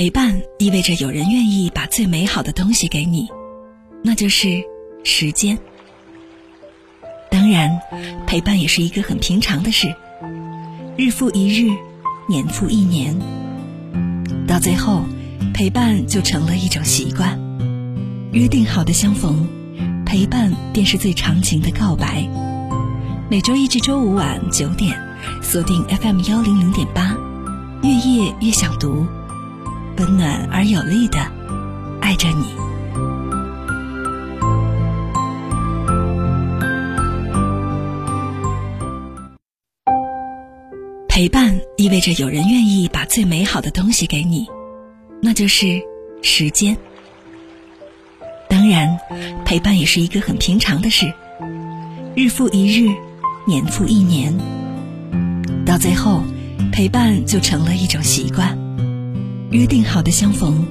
陪伴意味着有人愿意把最美好的东西给你，那就是时间。当然，陪伴也是一个很平常的事，日复一日，年复一年，到最后，陪伴就成了一种习惯。约定好的相逢，陪伴便是最长情的告白。每周一至周五晚九点，锁定 FM 幺零零点八，越夜越想读。温暖而有力的爱着你。陪伴意味着有人愿意把最美好的东西给你，那就是时间。当然，陪伴也是一个很平常的事，日复一日，年复一年，到最后，陪伴就成了一种习惯。约定好的相逢，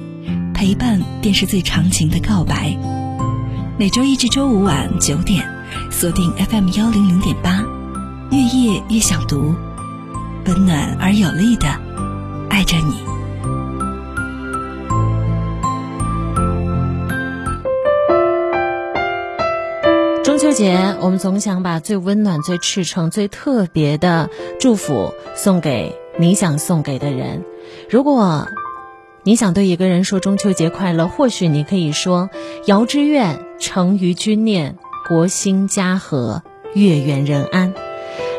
陪伴便是最长情的告白。每周一至周五晚九点，锁定 FM 幺零零点八，越夜越想读，温暖而有力的爱着你。中秋节，我们总想把最温暖、最赤诚、最特别的祝福送给你想送给的人。如果你想对一个人说中秋节快乐，或许你可以说：“遥之愿，成于君念，国兴家和，月圆人安。”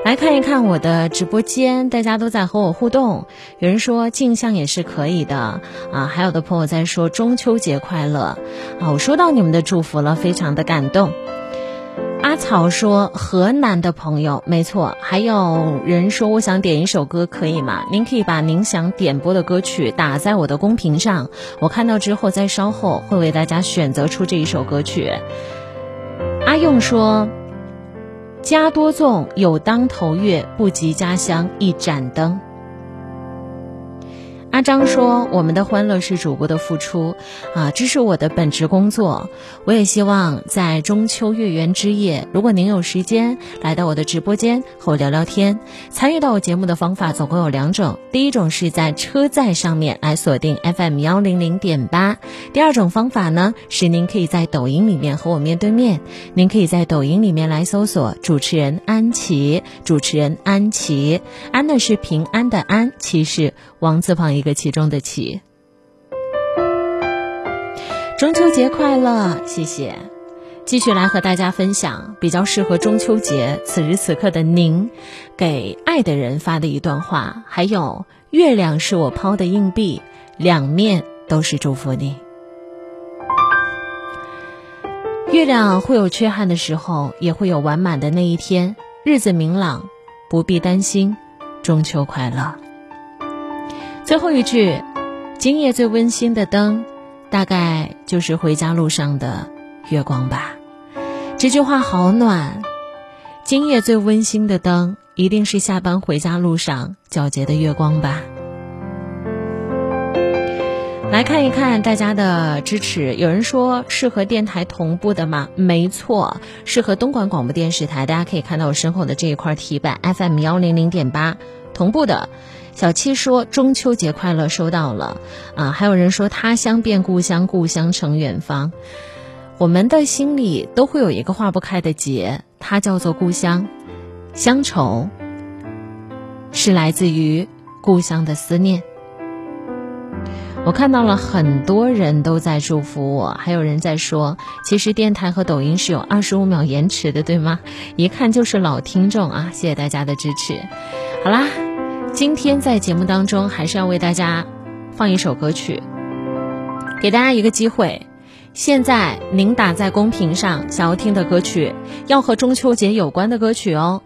来看一看我的直播间，大家都在和我互动。有人说镜像也是可以的啊，还有的朋友在说中秋节快乐啊，我收到你们的祝福了，非常的感动。阿草说：“河南的朋友，没错。还有人说，我想点一首歌，可以吗？您可以把您想点播的歌曲打在我的公屏上，我看到之后，再稍后会为大家选择出这一首歌曲。”阿用说：“家多纵有当头月，不及家乡一盏灯。”阿张说：“我们的欢乐是主播的付出，啊，这是我的本职工作。我也希望在中秋月圆之夜，如果您有时间来到我的直播间和我聊聊天，参与到我节目的方法总共有两种：第一种是在车载上面来锁定 FM 幺零零点八；第二种方法呢是您可以在抖音里面和我面对面。您可以在抖音里面来搜索主持人安琪，主持人安琪，安的是平安的安，琪是王字旁一。一个其中的其，中秋节快乐！谢谢，继续来和大家分享比较适合中秋节此时此刻的您，给爱的人发的一段话。还有，月亮是我抛的硬币，两面都是祝福你。月亮会有缺憾的时候，也会有完满的那一天。日子明朗，不必担心。中秋快乐！最后一句，今夜最温馨的灯，大概就是回家路上的月光吧。这句话好暖。今夜最温馨的灯，一定是下班回家路上皎洁的月光吧。来看一看大家的支持。有人说适合电台同步的吗？没错，适合东莞广播电视台。大家可以看到我身后的这一块题板，FM 幺零零点八同步的。小七说：“中秋节快乐，收到了。”啊，还有人说：“他乡变故乡，故乡成远方。”我们的心里都会有一个化不开的结，它叫做故乡。乡愁是来自于故乡的思念。我看到了很多人都在祝福我，还有人在说：“其实电台和抖音是有二十五秒延迟的，对吗？”一看就是老听众啊！谢谢大家的支持。好啦。今天在节目当中，还是要为大家放一首歌曲，给大家一个机会。现在您打在公屏上想要听的歌曲，要和中秋节有关的歌曲哦。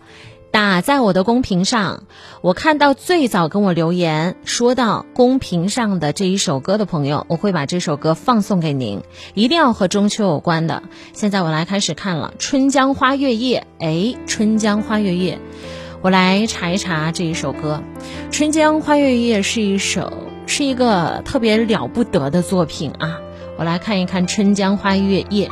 打在我的公屏上，我看到最早跟我留言说到公屏上的这一首歌的朋友，我会把这首歌放送给您，一定要和中秋有关的。现在我来开始看了《春江花月夜》，哎，《春江花月夜》。我来查一查这一首歌，《春江花月夜》是一首是一个特别了不得的作品啊！我来看一看《春江花月夜》。